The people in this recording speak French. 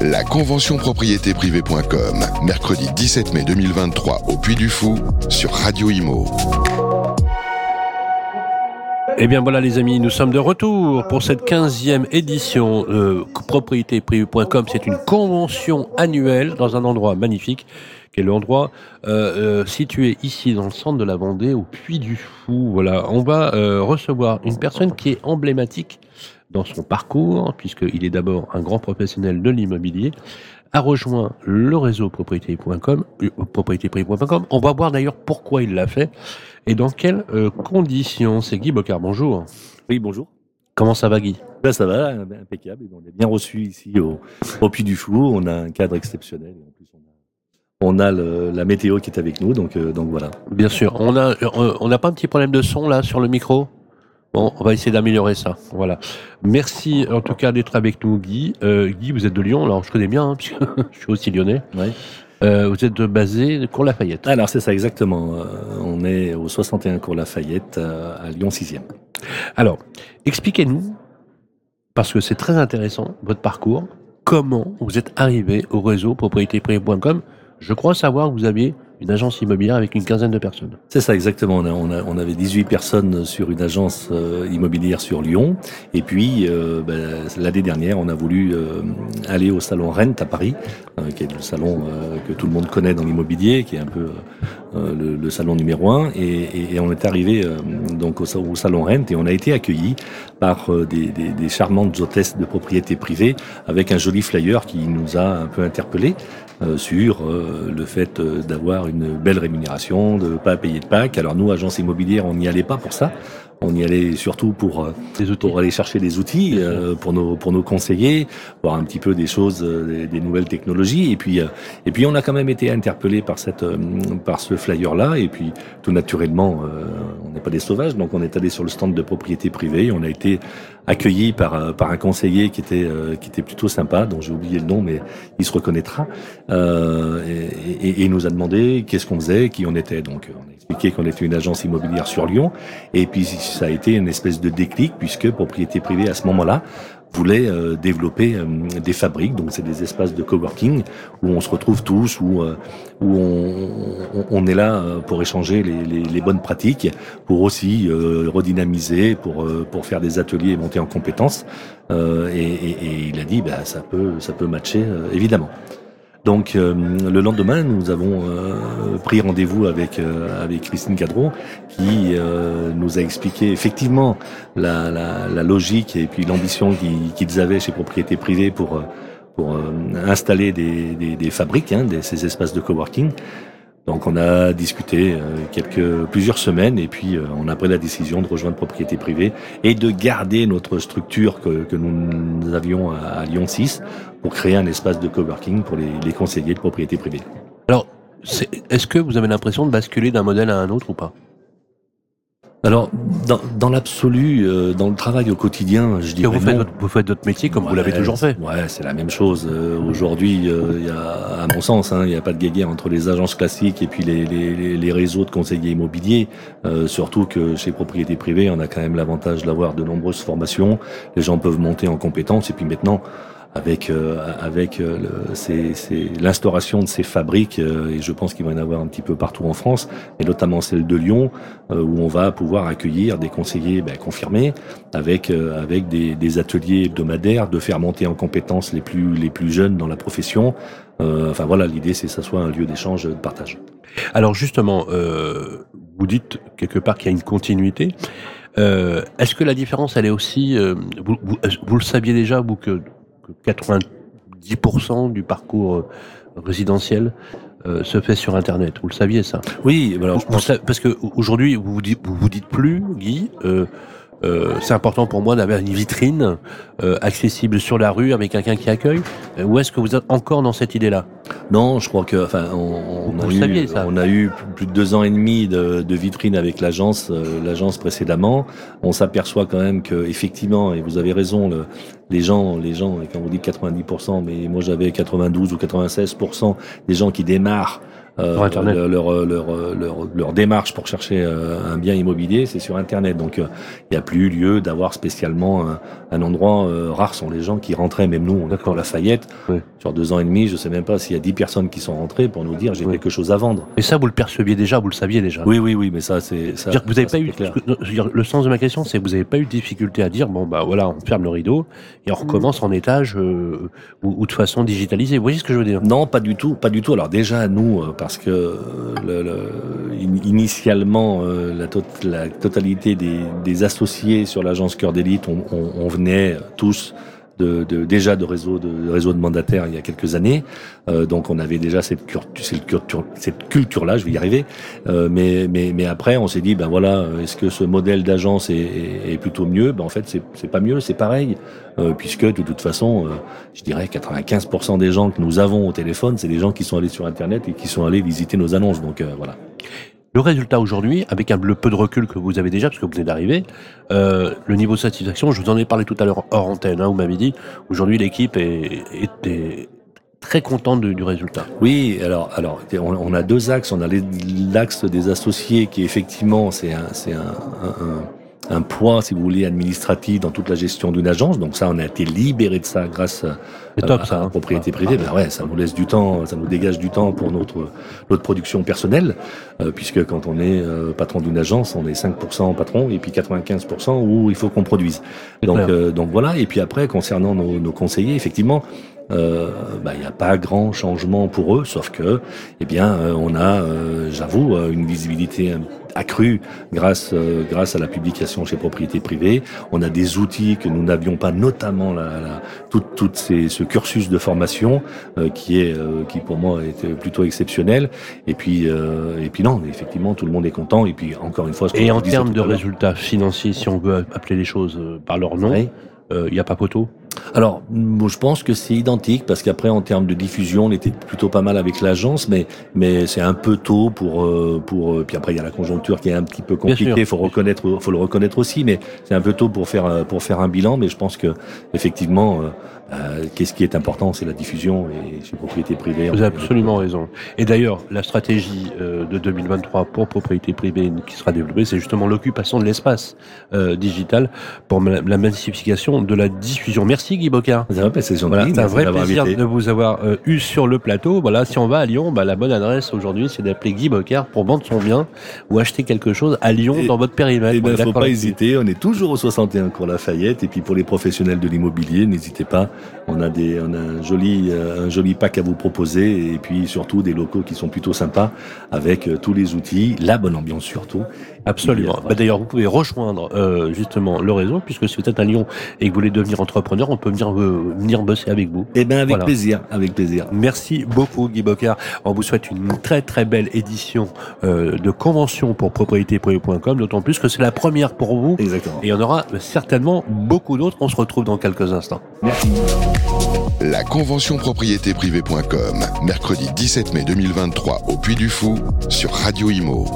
La convention propriété privée.com, mercredi 17 mai 2023 au Puy du Fou sur Radio Imo. Eh bien voilà les amis, nous sommes de retour pour cette 15e édition de propriétéprivée.com. C'est une convention annuelle dans un endroit magnifique qui est l'endroit euh, euh, situé ici dans le centre de la Vendée au Puy du Fou. Voilà, on va euh, recevoir une personne qui est emblématique dans son parcours, puisqu'il est d'abord un grand professionnel de l'immobilier, a rejoint le réseau propriété.com, euh. On va voir d'ailleurs pourquoi il l'a fait et dans quelles euh, conditions. C'est Guy Bocard, bonjour. Oui, bonjour. Comment ça va Guy? Ben, ça va, impeccable. On est bien reçu ici au, au Puy du Fou. On a un cadre exceptionnel. Et en plus, on a, on a le- la météo qui est avec nous. Donc, euh, donc voilà. Bien sûr. On a, euh, on n'a pas un petit problème de son là sur le micro? Bon, on va essayer d'améliorer ça. Voilà. Merci en tout cas d'être avec nous, Guy. Euh, Guy, vous êtes de Lyon, alors je connais bien, hein, puisque je suis aussi lyonnais. Euh, vous êtes basé Cours Lafayette. Alors, c'est ça, exactement. Euh, on est au 61 Cours Lafayette à Lyon 6e. Alors, expliquez-nous, parce que c'est très intéressant, votre parcours, comment vous êtes arrivé au réseau propriétéprivée.com. Je crois savoir que vous aviez une agence immobilière avec une quinzaine de personnes. C'est ça, exactement. On, a, on, a- on avait 18 personnes sur une agence euh, immobilière sur Lyon. Et puis, euh, ben, l'année dernière, on a voulu euh, aller au salon Rent à Paris, euh, qui est le salon que tout le monde connaît dans l'immobilier, qui est un peu le, le salon numéro un. Et, et- et on est arrivé donc au, sa- au salon Rent et on a été accueillis par des, des- des charmantes hôtesses de propriété privée avec un joli flyer qui nous a un peu interpellés sur euh, le fait euh, d'avoir une belle rémunération, de pas payer de PAC. Alors nous, agence immobilière, on n'y allait pas pour ça. On y allait surtout pour euh, Des pour aller chercher des outils euh, pour nos pour nos conseillers, voir un petit peu des choses, euh, des, des nouvelles technologies. Et puis euh, et puis on a quand même été interpellé par cette euh, par ce flyer là. Et puis tout naturellement, euh, on n'est pas des sauvages, donc on est allé sur le stand de propriété privée. On a été accueilli par euh, par un conseiller qui était euh, qui était plutôt sympa, dont j'ai oublié le nom, mais il se reconnaîtra. Euh, et, et- et nous a demandé qu'est-ce qu'on faisait, qui on était. Donc on a expliqué qu'on était une agence immobilière sur Lyon. Et puis ça a été une espèce de déclic puisque propriété privée à ce moment-là voulait euh, développer euh, des fabriques, donc c'est des espaces de coworking où on se retrouve tous, où, euh, on, est là pour échanger les, bonnes pratiques, pour aussi redynamiser, pour, faire des ateliers et monter en compétences. Et, il a dit, bah, ça peut, ça peut matcher évidemment. Donc euh, le lendemain, nous avons euh, pris rendez-vous avec euh, avec Christine Cadron, qui nous a expliqué effectivement la, logique et puis l'ambition qu'ils avaient chez Propriété Privée pour pour installer des, des, des fabriques, hein, ces espaces de coworking. Donc on a discuté euh, quelques plusieurs semaines et puis euh, on a pris la décision de rejoindre Propriété Privée et de garder notre structure que, nous, avions à, Lyon 6 pour créer un espace de coworking pour les, conseillers de propriété privée. Alors, est-ce que vous avez l'impression de basculer d'un modèle à un autre ou pas? Alors, dans, dans l'absolu, euh, dans le travail au quotidien, je dirais vous faites, votre, vous faites votre métier comme vous l'avez toujours fait. Ouais, c'est la même chose. Euh, Aujourd'hui, euh, il y a, à mon sens, hein, il n'y a pas de guéguerre entre les agences classiques et puis les, les, les- les réseaux de conseillers immobiliers. Euh, surtout que chez propriété privée, on a quand même l'avantage d'avoir de nombreuses formations. Les gens peuvent monter en compétences et puis maintenant. Avec euh, avec euh, l'instauration de ces fabriques euh, et je pense qu'il va y en avoir un petit peu partout en France et notamment celle de Lyon euh, où on va pouvoir accueillir des conseillers ben, confirmés avec euh, avec des, des ateliers hebdomadaires, de faire monter en compétences les plus les plus jeunes dans la profession. Euh, enfin voilà, l'idée c'est que ça soit un lieu d'échange, de partage. Alors justement, vous dites quelque part qu'il y a une continuité. Est-ce que la différence, elle est aussi, vous, vous- vous le saviez déjà, vous, que 90% du parcours euh, résidentiel euh, se fait sur Internet Vous le saviez ça? Oui, alors je Vous pense sa- Parce que aujourd'hui, vous vous dites, vous vous dites plus, Guy. euh, euh, c'est important pour moi d'avoir une vitrine euh, accessible sur la rue avec quelqu'un qui accueille. Euh, Ou est-ce que vous êtes encore dans cette idée-là? Non, je crois que, enfin, on, on a eu, saviez, ça. on a eu plus de deux ans et demi de, de vitrine avec l'agence, euh, l'agence précédemment. On s'aperçoit quand même que, effectivement, et vous avez raison, le- les gens, les gens, et quand vous dites 90%, mais moi j'avais 92 ou 96% des gens qui démarrent leur, leur, leur, leur, démarche pour chercher un bien immobilier, c'est sur Internet. Donc il n'y a plus lieu d'avoir spécialement un, endroit rare sont les gens qui rentraient, même nous, on la Lafayette, sur deux ans et demi, je sais même pas s'il y a dix personnes qui sont rentrées pour nous dire j'ai quelque chose à vendre. Mais ça, vous le perceviez déjà, vous le saviez déjà. Oui, oui, oui, mais ça, c'est. Vous n'avez pas eu. Le sens de ma question, c'est que vous n'avez pas eu de difficulté à dire bon, bah voilà, on ferme le rideau et on recommence en étage euh, ou, de façon digitalisée. Vous voyez ce que je veux dire? Non, pas du tout, pas du tout. Alors déjà, nous, euh, parce que euh, le, initialement, la, la, totalité des, associés sur l'agence Cœur d'élite, on, on venait tous de, de, déjà de réseau de, réseau de mandataires il y a quelques années. Euh, donc on avait déjà cette culture, cette culture là, je vais y arriver. Euh, mais, mais, mais après on s'est dit ben voilà, est-ce que ce modèle d'agence est, est, plutôt mieux? Ben en fait c'est c'est pas mieux, c'est pareil, euh, puisque de toute façon, euh, je dirais 95% des gens que nous avons au téléphone, c'est des gens qui sont allés sur internet et qui sont allés visiter nos annonces. Donc euh, voilà. Le résultat aujourd'hui, avec le peu de recul que vous avez déjà, parce que vous venez d'arriver, euh, le niveau de satisfaction, je vous en ai parlé tout à l'heure hors antenne, hein, vous m'avez dit, aujourd'hui l'équipe est, très contente du résultat. Oui, alors, alors on, a deux axes. On a l'axe des associés qui effectivement, c'est un poids, si vous voulez, administratif dans toute la gestion d'une agence. Donc ça, on a été libéré de ça grâce à, top, ça, la hein. propriété privée. Ben ouais, ça nous laisse du temps, ça nous dégage du temps pour notre notre production personnelle, euh, puisque quand on est euh, patron d'une agence, on est 5% patron et puis 95% où il faut qu'on produise. Donc euh, donc voilà. Et puis après, concernant nos, nos conseillers, effectivement, euh, bah, il n'y a pas grand changement pour eux, sauf que, eh bien, euh, on a, euh, j'avoue, une visibilité accrue grâce grâce à la publication chez Propriété Privée. On a des outils que nous n'avions pas, notamment la, la, tout, tout ces, ce cursus de formation qui est qui pour moi est plutôt exceptionnel. Et puis et puis non, effectivement, tout le monde est content. Et puis encore une fois, et en termes de résultats financiers, si on veut appeler les choses par leur nom, il n'y a pas poteau? Alors, je pense que c'est identique parce qu'après, en termes de diffusion, on était plutôt pas mal avec l'agence, mais mais c'est un peu tôt pour euh, pour. Euh, puis après, il y a la conjoncture qui est un petit peu compliquée. Faut reconnaître, faut le reconnaître aussi, mais c'est un peu tôt pour faire pour faire un bilan. Mais je pense que effectivement, euh, euh, qu'est-ce qui est important, c'est la diffusion et c'est propriété privée. Vous avez absolument raison. Et d'ailleurs, la stratégie euh, de 2023 pour propriété privée qui sera développée, c'est justement l'occupation de l'espace euh, digital pour la massification de la diffusion. Merci Guy Bocard. C'est un vrai plaisir de vous avoir eu sur le plateau. Voilà, si on va à Lyon, bah, la bonne adresse aujourd'hui, c'est d'appeler Guy Bocard pour vendre son bien ou acheter quelque chose à Lyon dans votre périmètre. Il eh ne ben, faut pas hésiter. On est toujours au 61 Cours Lafayette. Et puis pour les professionnels de l'immobilier, n'hésitez pas on a des, on a un joli, euh, un joli pack à vous proposer et puis surtout des locaux qui sont plutôt sympas avec euh, tous les outils, la bonne ambiance surtout. Absolument. Bah, d'ailleurs, vous pouvez rejoindre euh, justement le réseau puisque si vous êtes à Lyon et que vous voulez devenir entrepreneur, on peut venir venir bosser avec vous. Eh bien, avec plaisir, avec plaisir. Merci beaucoup, Guy Bocard. On vous souhaite une très très belle édition de convention pour propriétéprivée.com, d'autant plus que c'est la première pour vous. Exactement. Et il y en aura certainement beaucoup d'autres. On se retrouve dans quelques instants. Merci. La convention propriété privée.com, mercredi 17 mai 2023 au Puy du Fou sur Radio Imo.